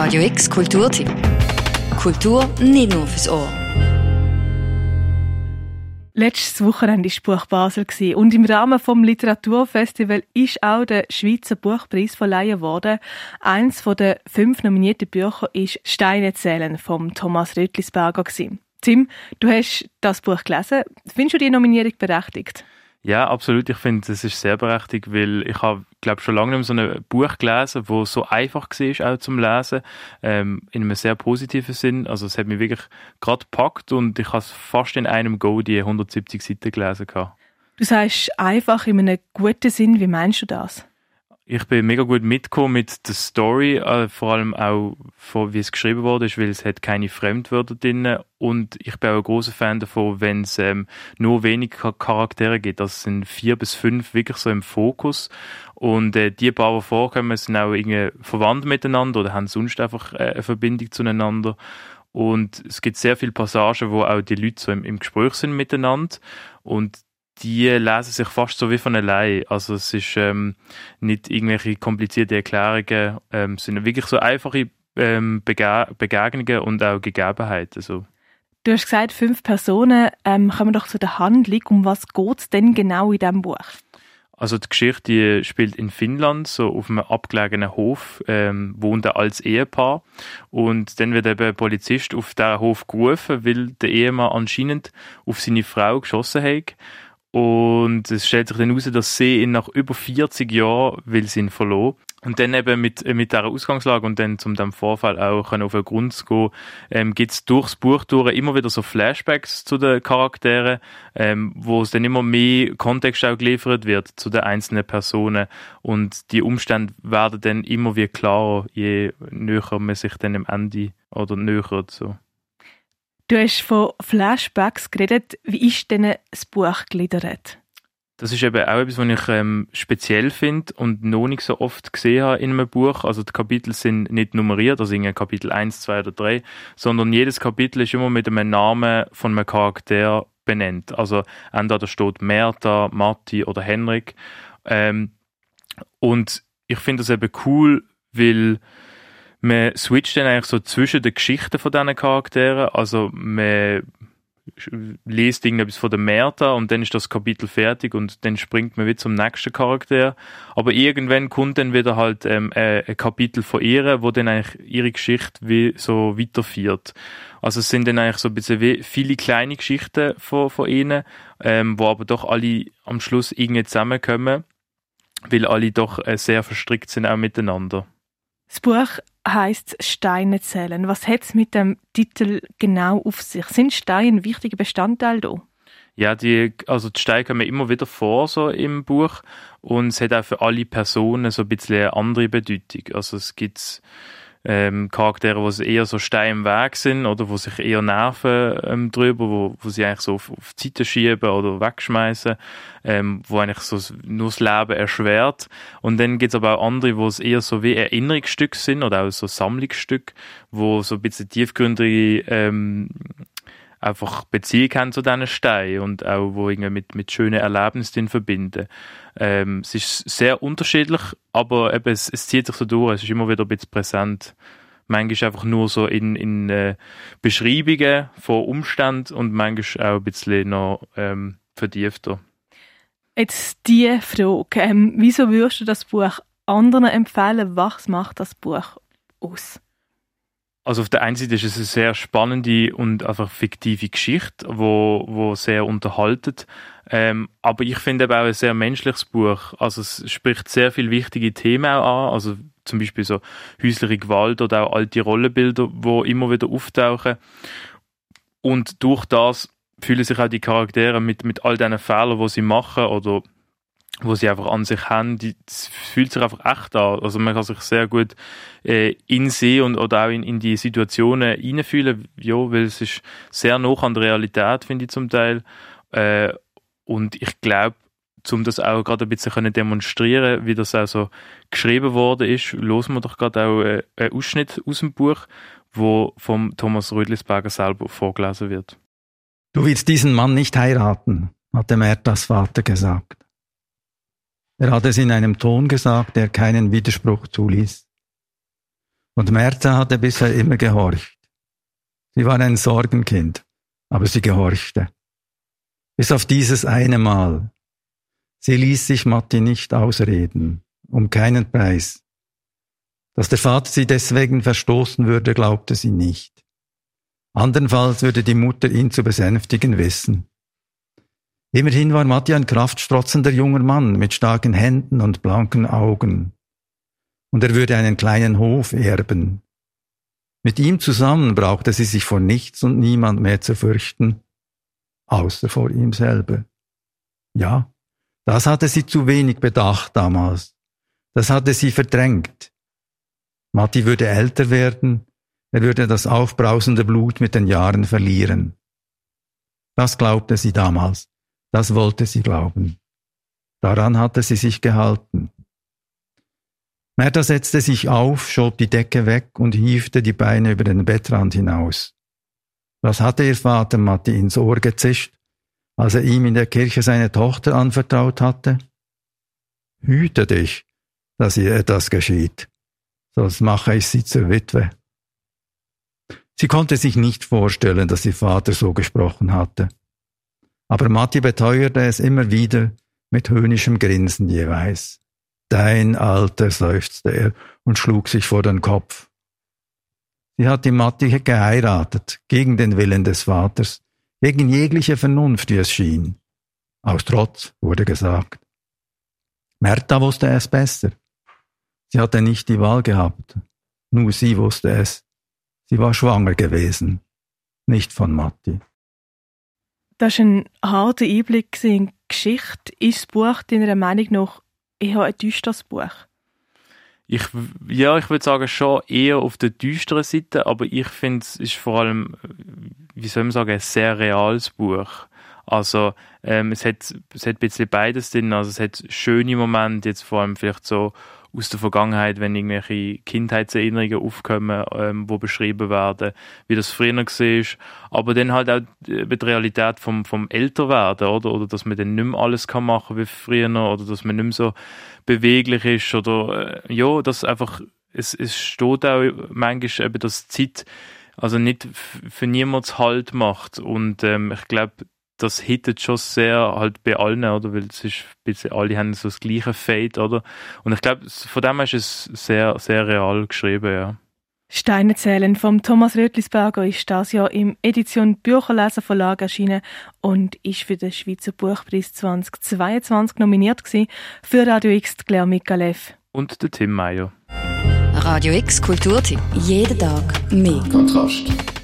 Radio X Kulturtipp. Kultur nicht nur fürs Ohr. Letztes Wochenende war Buch Basel und im Rahmen vom Literaturfestival ist auch der Schweizer Buchpreis verleihen worden. Eins der fünf nominierten Bücher ist Steine zählen vom Thomas Rötlisberger Tim, du hast das Buch gelesen. Findest du die Nominierung berechtigt? Ja, absolut. Ich finde, es ist sehr berechtigt, weil ich habe, glaube schon lange nicht mehr so ein Buch gelesen, wo so einfach war, auch zum Lesen, ähm, in einem sehr positiven Sinn. Also es hat mich wirklich gerade gepackt und ich habe fast in einem Go die 170 Seiten gelesen. Du sagst einfach in einem guten Sinn. Wie meinst du das? Ich bin mega gut mitgekommen mit der Story, äh, vor allem auch von, wie es geschrieben wurde, weil es hat keine Fremdwörter drin und ich bin auch ein großer Fan davon, wenn es ähm, nur wenig Charaktere gibt. Das sind vier bis fünf wirklich so im Fokus und äh, die paar, die vorkommen, sind auch irgendwie verwandt miteinander oder haben sonst einfach äh, eine Verbindung zueinander. Und es gibt sehr viele Passagen, wo auch die Leute so im, im Gespräch sind miteinander. Und die lesen sich fast so wie von allein. Also es ist ähm, nicht irgendwelche komplizierte Erklärungen, ähm, es sind wirklich so einfache ähm, Bege Begegnungen und auch Gegebenheiten. So. Du hast gesagt, fünf Personen. Ähm, kommen wir doch zu der Handlung. Um was geht es denn genau in diesem Buch? Also die Geschichte die spielt in Finnland, so auf einem abgelegenen Hof, ähm, wohnt er als Ehepaar und dann wird eben ein Polizist auf diesen Hof gerufen, weil der Ehemann anscheinend auf seine Frau geschossen hat und es stellt sich dann heraus, dass sie ihn nach über 40 Jahren will sie ihn verloren. Und dann eben mit, mit dieser Ausgangslage und dann zum dem Vorfall auch auf den Grund zu gehen, ähm, gibt es durchs Buch durch immer wieder so Flashbacks zu den Charakteren, ähm, wo es dann immer mehr Kontext auch geliefert wird zu den einzelnen Personen. Und die Umstände werden dann immer wie klarer, je näher man sich dann am Ende oder nähert. So. Du hast von Flashbacks geredet. Wie ist denn das Buch gegliedert? Das ist eben auch etwas, was ich ähm, speziell finde und noch nicht so oft gesehen habe in einem Buch. Also die Kapitel sind nicht nummeriert, also in Kapitel 1, 2 oder 3, sondern jedes Kapitel ist immer mit einem Namen von einem Charakter benannt. Also entweder steht Merta, Matti oder Henrik. Ähm, und ich finde das eben cool, weil man switcht dann eigentlich so zwischen den Geschichten von diesen Charakteren. Also man liest irgendetwas von der Merta und dann ist das Kapitel fertig und dann springt man wieder zum nächsten Charakter. Aber irgendwann kommt dann wieder halt ähm, ein Kapitel von ihr, wo dann eigentlich ihre Geschichte wie so weiterführt. Also es sind dann eigentlich so ein bisschen wie viele kleine Geschichten von, von ihnen, ähm, wo aber doch alle am Schluss irgendwie zusammenkommen, weil alle doch äh, sehr verstrickt sind auch miteinander. Das Buch heißt Steine zählen. Was hat es mit dem Titel genau auf sich? Sind Steine ein wichtiger Bestandteil da? Ja, die, also die Steine kommen immer wieder vor so im Buch und es hat auch für alle Personen so ein bisschen eine andere Bedeutung. Also es gibt ähm, Charaktere, die eher so Steine im Weg sind oder wo sich eher nerven ähm, drüber, wo, wo sie eigentlich so auf, auf die Seite schieben oder wegschmeißen, ähm, wo eigentlich so nur das Leben erschwert. Und dann gibt es aber auch andere, wo es eher so wie Erinnerungsstücke sind oder auch so Sammlungsstücke, wo so ein bisschen tiefgründige ähm, einfach Beziehung haben zu diesen Steinen und auch wo irgendwie mit, mit schönen Erlebnissen verbinden. Ähm, es ist sehr unterschiedlich, aber eben, es, es zieht sich so durch, es ist immer wieder ein bisschen präsent. Manchmal einfach nur so in, in äh, Beschreibungen von Umständen und manchmal auch ein bisschen noch ähm, vertiefter. Jetzt die Frage, ähm, wieso würdest du das Buch anderen empfehlen? Was macht das Buch aus? Also auf der einen Seite ist es eine sehr spannende und einfach fiktive Geschichte, wo, wo sehr unterhaltet. Ähm, aber ich finde eben auch ein sehr menschliches Buch. Also es spricht sehr viele wichtige Themen auch an. Also zum Beispiel so häusliche Gewalt oder auch alte Rollenbilder, wo immer wieder auftauchen. Und durch das fühlen sich auch die Charaktere mit, mit all diesen Fehlern, die sie machen oder wo sie einfach an sich haben, die, fühlt sich einfach echt an. Also man kann sich sehr gut äh, in sie und oder auch in, in die Situationen hineinfühlen, ja, weil es ist sehr nah an der Realität, finde ich zum Teil. Äh, und ich glaube, um das auch gerade ein bisschen können demonstrieren, wie das also geschrieben worden ist, losen wir doch gerade auch äh, einen Ausschnitt aus dem Buch, wo vom Thomas Rödlisberger selber vorgelesen wird. Du willst diesen Mann nicht heiraten, hat dem Mertas Vater gesagt. Er hat es in einem Ton gesagt, der keinen Widerspruch zuließ. Und Märta hatte bisher immer gehorcht. Sie war ein Sorgenkind, aber sie gehorchte. Bis auf dieses eine Mal. Sie ließ sich Matti nicht ausreden, um keinen Preis. Dass der Vater sie deswegen verstoßen würde, glaubte sie nicht. Andernfalls würde die Mutter ihn zu besänftigen wissen. Immerhin war Matti ein kraftstrotzender junger Mann mit starken Händen und blanken Augen. Und er würde einen kleinen Hof erben. Mit ihm zusammen brauchte sie sich vor nichts und niemand mehr zu fürchten, außer vor ihm selber. Ja, das hatte sie zu wenig bedacht damals. Das hatte sie verdrängt. Matti würde älter werden, er würde das aufbrausende Blut mit den Jahren verlieren. Das glaubte sie damals. Das wollte sie glauben. Daran hatte sie sich gehalten. Merta setzte sich auf, schob die Decke weg und hiefte die Beine über den Bettrand hinaus. Was hatte ihr Vater Matti ins Ohr gezischt, als er ihm in der Kirche seine Tochter anvertraut hatte? Hüte dich, dass ihr etwas geschieht, sonst mache ich sie zur Witwe. Sie konnte sich nicht vorstellen, dass ihr Vater so gesprochen hatte. Aber Matti beteuerte es immer wieder mit höhnischem Grinsen jeweils. Dein Alter, seufzte er und schlug sich vor den Kopf. Sie hatte Matti geheiratet, gegen den Willen des Vaters, gegen jegliche Vernunft, wie es schien. Aus Trotz, wurde gesagt. Märta wusste es besser. Sie hatte nicht die Wahl gehabt. Nur sie wusste es. Sie war schwanger gewesen, nicht von Matti. Das war ein harter Einblick in die Geschichte. Ist das Buch deiner Meinung nach eher ein düsteres Buch? Ich, ja, ich würde sagen, schon eher auf der düsteren Seite, aber ich finde, es ist vor allem, wie soll man sagen, ein sehr reales Buch. Also, ähm, es, hat, es hat ein bisschen beides drin. Also, es hat schöne Momente, jetzt vor allem vielleicht so aus der Vergangenheit, wenn irgendwelche Kindheitserinnerungen aufkommen, ähm, wo beschrieben werden, wie das früher war. Aber dann halt auch die Realität vom, vom Älterwerden, oder? Oder dass man dann nicht mehr alles kann machen wie früher, oder dass man nicht mehr so beweglich ist, oder, äh, ja, dass einfach, es, es steht auch manchmal eben, dass Zeit also nicht für niemals Halt macht. Und ähm, ich glaube, das hittet schon sehr halt bei allen, oder? Weil es ist bisschen, alle haben so das gleiche Fade, oder? Und ich glaube, von dem her ist es sehr, sehr real geschrieben, ja. Steine zählen vom Thomas Rötlisberger ist das Jahr im Edition Bücherleser Verlag erschienen und ist für den Schweizer Buchpreis 2022 nominiert gewesen. Für Radio X Claire Mikalev. Und der Tim Meyer. Radio X Kulturtipp. Jeden Tag mehr. Kontrast.